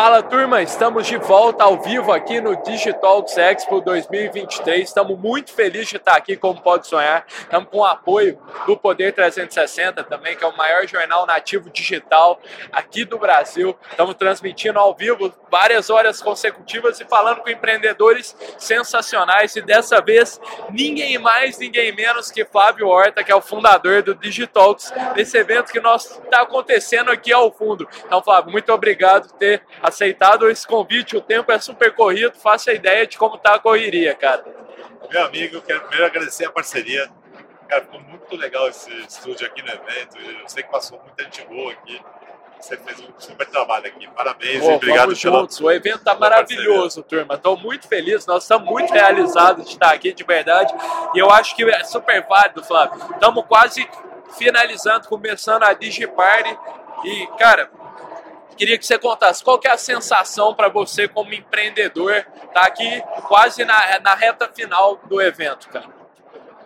Fala turma, estamos de volta ao vivo aqui no Digitalks Expo 2023. Estamos muito felizes de estar aqui, como pode sonhar. Estamos com o apoio do Poder 360 também, que é o maior jornal nativo digital aqui do Brasil. Estamos transmitindo ao vivo várias horas consecutivas e falando com empreendedores sensacionais. E dessa vez, ninguém mais, ninguém menos que Fábio Horta, que é o fundador do Digitalks, desse evento que nós está acontecendo aqui ao fundo. Então, Fábio, muito obrigado por ter aceitado esse convite. O tempo é super corrido, faça a ideia de como está a correria, cara. Meu amigo, quero primeiro agradecer a parceria. Cara, ficou muito legal esse estúdio aqui no evento. Eu sei que passou muita gente boa aqui. Você fez um super trabalho aqui. Parabéns Pô, e obrigado pela, juntos. O evento está maravilhoso, parceria. turma. Estou muito feliz. Nós estamos muito realizados de estar aqui, de verdade. E eu acho que é super válido, Flávio. Estamos quase finalizando, começando a DigiParty. E, cara, Queria que você contasse qual que é a sensação para você como empreendedor, tá aqui quase na, na reta final do evento, cara.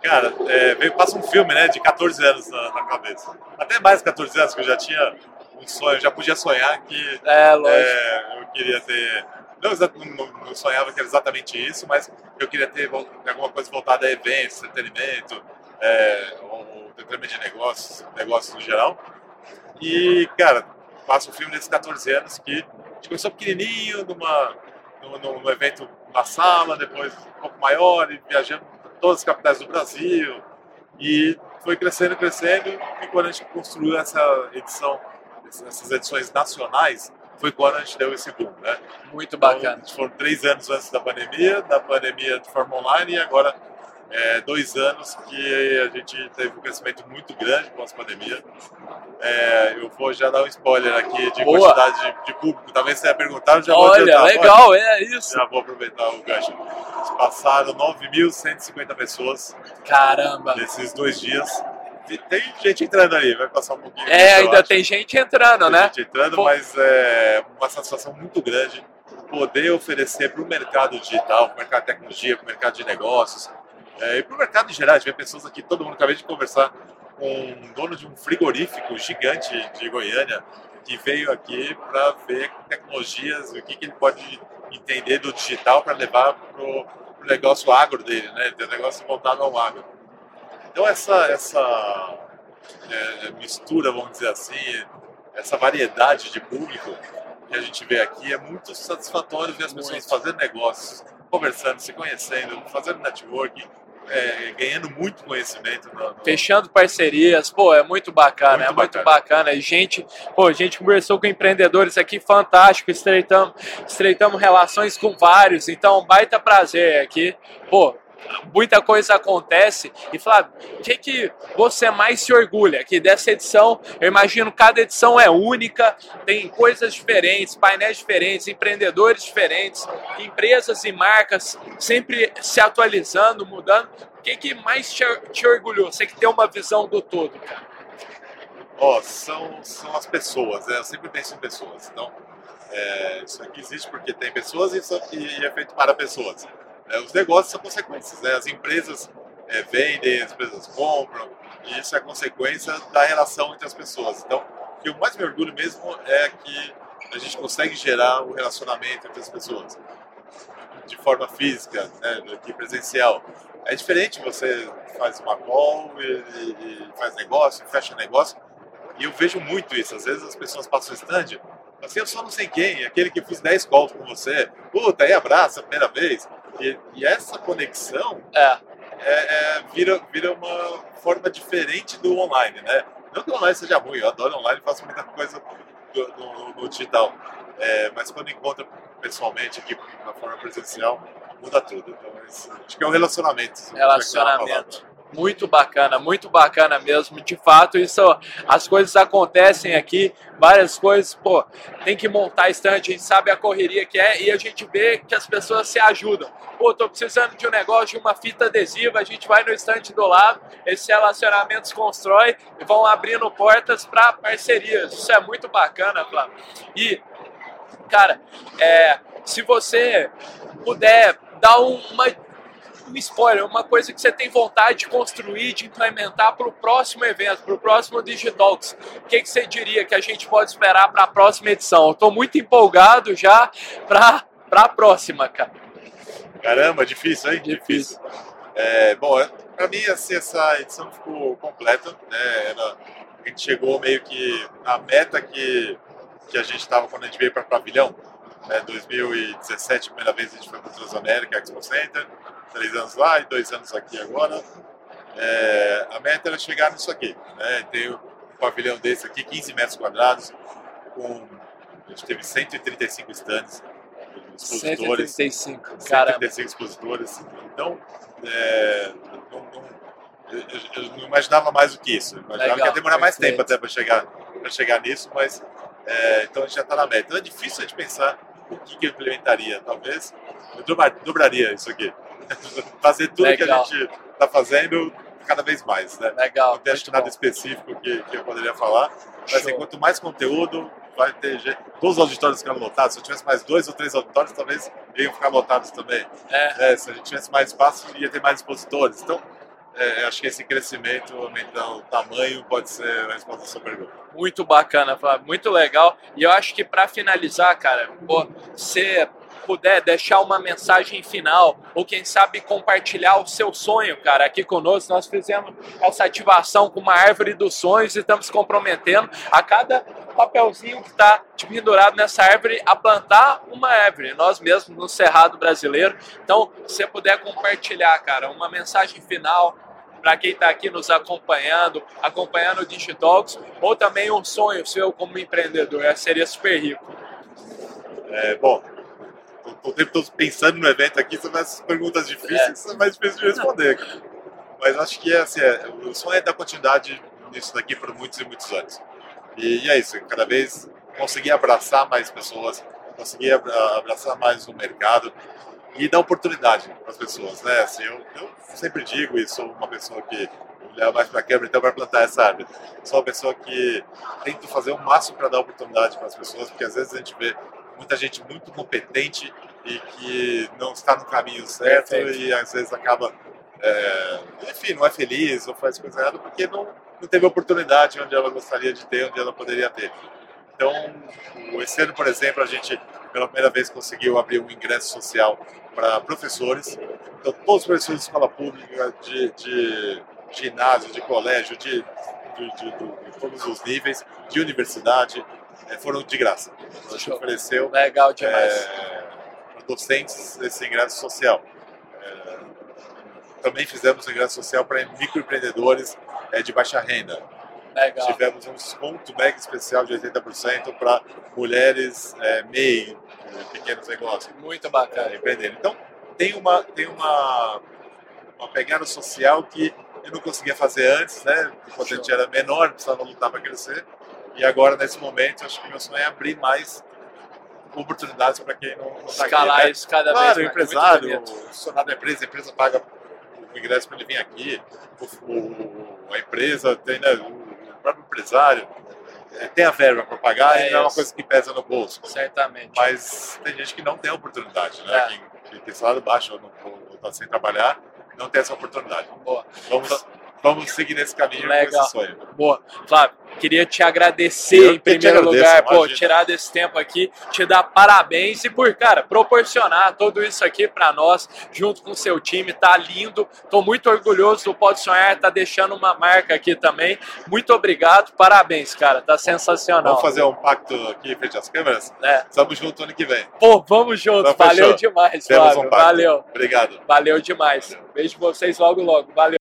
Cara, é, passa um filme, né, de 14 anos na, na, cabeça. Até mais de 14 anos, que eu já tinha um sonho, já podia sonhar que é, lógico. É, eu queria ter... Não, não, não, sonhava que era exatamente isso, mas eu queria ter alguma coisa voltada a eventos, entretenimento, é, ou entretenimento de negócios, negócios no geral. E, cara, passa o filme desses 14 anos que a gente começou pequenininho, numa, num, num evento na sala, depois um pouco maior, e viajando todas as capitais do Brasil. E foi crescendo, crescendo, e quando a gente construiu essa edição, essas edições nacionais, foi quando a gente deu esse boom, né? Muito bacana. Então, foram três anos antes da pandemia, da pandemia de forma online, e agora é, dois anos que a gente teve um crescimento muito grande pós-pandemia. É, eu vou já dar um spoiler aqui de Boa. quantidade de, de, público. Talvez você tenha perguntado, já Olha, vou Olha, legal, é isso. Já vou aproveitar o gancho. Passaram 9.150 pessoas. Caramba! Nesses dois dias. Tem gente entrando aí, vai passar um pouquinho. É, ainda tem gente entrando, tem né? Gente entrando, Pô. mas é uma satisfação muito grande poder oferecer para o mercado digital, para o mercado de tecnologia, para o mercado de negócios, é, e para o mercado em geral, a gente vê pessoas aqui, todo mundo, acabei de conversar um dono de um frigorífico gigante de Goiânia, que veio aqui para ver tecnologias, o que, que ele pode entender do digital para levar para o negócio agro dele, né? Tem negócio voltado ao agro. Então essa, essa é, mistura, vamos dizer assim, essa variedade de público que a gente vê aqui é muito satisfatório ver as pessoas muito. fazendo negócios, conversando, se conhecendo, fazendo networking, é, ganhando muito conhecimento. No, no... Fechando parcerias, pô, é muito bacana, muito é muito bacana. bacana. E gente, pô, a gente conversou com empreendedores aqui, fantástico, estreitamos, estreitamos relações com vários, então baita prazer aqui. Pô, muita coisa acontece. E Flávio, o que, que você mais se orgulha? Que dessa edição, eu imagino cada edição é única, tem coisas diferentes, painéis diferentes, empreendedores diferentes, empresas e marcas sempre se atualizando, mudando. O que, que mais te, te orgulhou? Você que tem uma visão do todo, cara. Ó, oh, são, são as pessoas, né? Eu sempre penso em pessoas. Então, é, isso aqui existe porque tem pessoas e, isso, e é feito para pessoas. É, os negócios são consequências, né? as empresas é, vendem, as empresas compram, e isso é consequência da relação entre as pessoas. Então, o que eu mais me orgulho mesmo é que a gente consegue gerar o um relacionamento entre as pessoas de forma física, né, aqui presencial. É diferente, você faz uma call e, e, faz negócio, fecha negócio, e eu vejo muito isso. Às vezes as pessoas passam o stand, assim, eu só não sei quem, aquele que fiz 10 calls com você, puta, aí abraça a primeira vez. E, e essa conexão é. É, é, vira, vira uma forma diferente do online, né? Não que o online seja ruim, eu adoro online, faço muita coisa no, digital. É, mas quando encontra pessoalmente aqui na forma presencial, muda tudo. Então, acho que é um relacionamento. Relacionamento. Muito bacana, muito bacana mesmo. De fato, isso as coisas acontecem aqui, várias coisas, pô, tem que montar estante, a gente sabe a correria que é e a gente vê que as pessoas se ajudam. Pô, tô precisando de um negócio, de uma fita adesiva, a gente vai no estante do lado, esses relacionamentos constrói e vão abrindo portas para parcerias. Isso é muito bacana, Flávio. E, cara, é, se você puder dar uma um spoiler, uma coisa que você tem vontade de construir, de implementar para o próximo evento, para o próximo Digitalks. O que, que você diria que a gente pode esperar para a próxima edição? Estou muito empolgado já para a próxima, cara. Caramba, difícil, hein? Difícil. É, bom, para mim assim, essa edição ficou completa. Né? Era, a gente chegou meio que na meta que, que a gente estava quando a gente veio para o pavilhão. Né? 2017, primeira vez a gente foi para o Transamérica Expo Center, três anos lá e dois anos aqui agora. É, a meta era chegar nisso aqui. Né? Tem um pavilhão desse aqui, 15 metros quadrados, com a gente teve 135 stands expositores. 135, 135 expositores. Então, é, não, não, eu, eu, não imaginava mais do que isso. Eu imaginava Legal, que ia demorar mais tempo até para chegar, chegar nisso, mas é, então a gente já está na meta. Então é difícil de pensar o que, que eu implementaria. Talvez eu dobraria isso aqui. Fazer tudo Legal. que a gente está fazendo cada vez mais. Né? Legal. Não tem nada bom. específico que, que eu poderia falar. Mas assim, quanto mais conteúdo, vai ter gente. Todos os auditórios ficaram lotados. Se eu tivesse mais dois ou três auditórios, talvez iam ficar lotados também. É. É, se a gente tivesse mais espaço, ia ter mais expositores. Então, é, acho que esse crescimento, aumentar o tamanho, pode ser a resposta à sua pergunta. Muito bacana, Flávio, muito legal. E eu acho que para finalizar, cara, pô, você puder deixar uma mensagem final, ou quem sabe compartilhar o seu sonho, cara, aqui conosco. Nós fizemos essa ativação com uma árvore dos sonhos e estamos comprometendo a cada papelzinho que está pendurado nessa árvore a plantar uma árvore, nós mesmos no Cerrado Brasileiro. Então, se você puder compartilhar, cara, uma mensagem final para quem está aqui nos acompanhando, acompanhando o Digitalks, ou também um sonho seu como empreendedor, seria super rico. É, bom, estou o tempo todo pensando no evento aqui, são essas perguntas difíceis, é. mais difícil de responder. Mas acho que é assim, é, o sonho é dar continuidade nisso daqui por muitos e muitos anos. E, e é isso, cada vez conseguir abraçar mais pessoas, conseguir abraçar mais o mercado e dar oportunidade para as pessoas, né? Assim, eu, eu, sempre digo e sou uma pessoa que olha mais para a câmera então para plantar essa árvore. Sou uma pessoa que tento fazer o máximo para dar oportunidade para as pessoas, porque às vezes a gente vê muita gente muito competente e que não está no caminho certo Perfeito. e às vezes acaba, é, enfim, não é feliz ou faz coisa errada porque não, não teve oportunidade onde ela gostaria de ter, onde ela poderia ter. Então, esse ano, por exemplo, a gente pela primeira vez conseguiu abrir um ingresso social para professores. Então, todos os professores de escola pública, de, de ginásio, de colégio, de, de, de, de todos os níveis, de universidade, foram de graça. A gente ofereceu Legal demais. É, para docentes esse ingresso social. É, também fizemos um ingresso social para microempreendedores é, de baixa renda. Legal. Tivemos um desconto mega especial de 80% para mulheres é, MEI, pequenos negócios. Muito bacana. É, empreendendo. Então, tem uma, tem uma, uma pegada social que eu não conseguia fazer antes, né? Quando a gente era menor, precisava lutar para crescer. E agora, nesse momento, acho que meu sonho é abrir mais oportunidades para quem não está aqui. Escalar né? isso cada claro, vez mais. o empresário, o funcionário da empresa, a empresa paga o ingresso para ele vir aqui, o, o, a empresa tem, né, o próprio empresário é, tem a verba para pagar é e não é uma coisa que pesa no bolso. Certamente. Mas tem gente que não tem oportunidade, né? É. Quem, tem salário baixo ou está sem trabalhar, não tem essa oportunidade. Boa. Vamos, vamos seguir nesse caminho Legal. esse sonho. Boa. Flávio, Queria te agradecer eu em primeiro agradeço, lugar, pô, tirar desse tempo aqui, te dar parabéns e por, cara, proporcionar tudo isso aqui para nós, junto com o seu time, tá lindo. Tô muito orgulhoso do Pode Sonhar, tá deixando uma marca aqui também. Muito obrigado, parabéns, cara, tá sensacional. Vamos fazer um pacto aqui frente às câmeras? É. Estamos juntos ano que vem. Pô, vamos juntos, então, valeu demais, Temos Flávio, um valeu. Obrigado. Valeu demais. Beijo vocês logo, logo, valeu.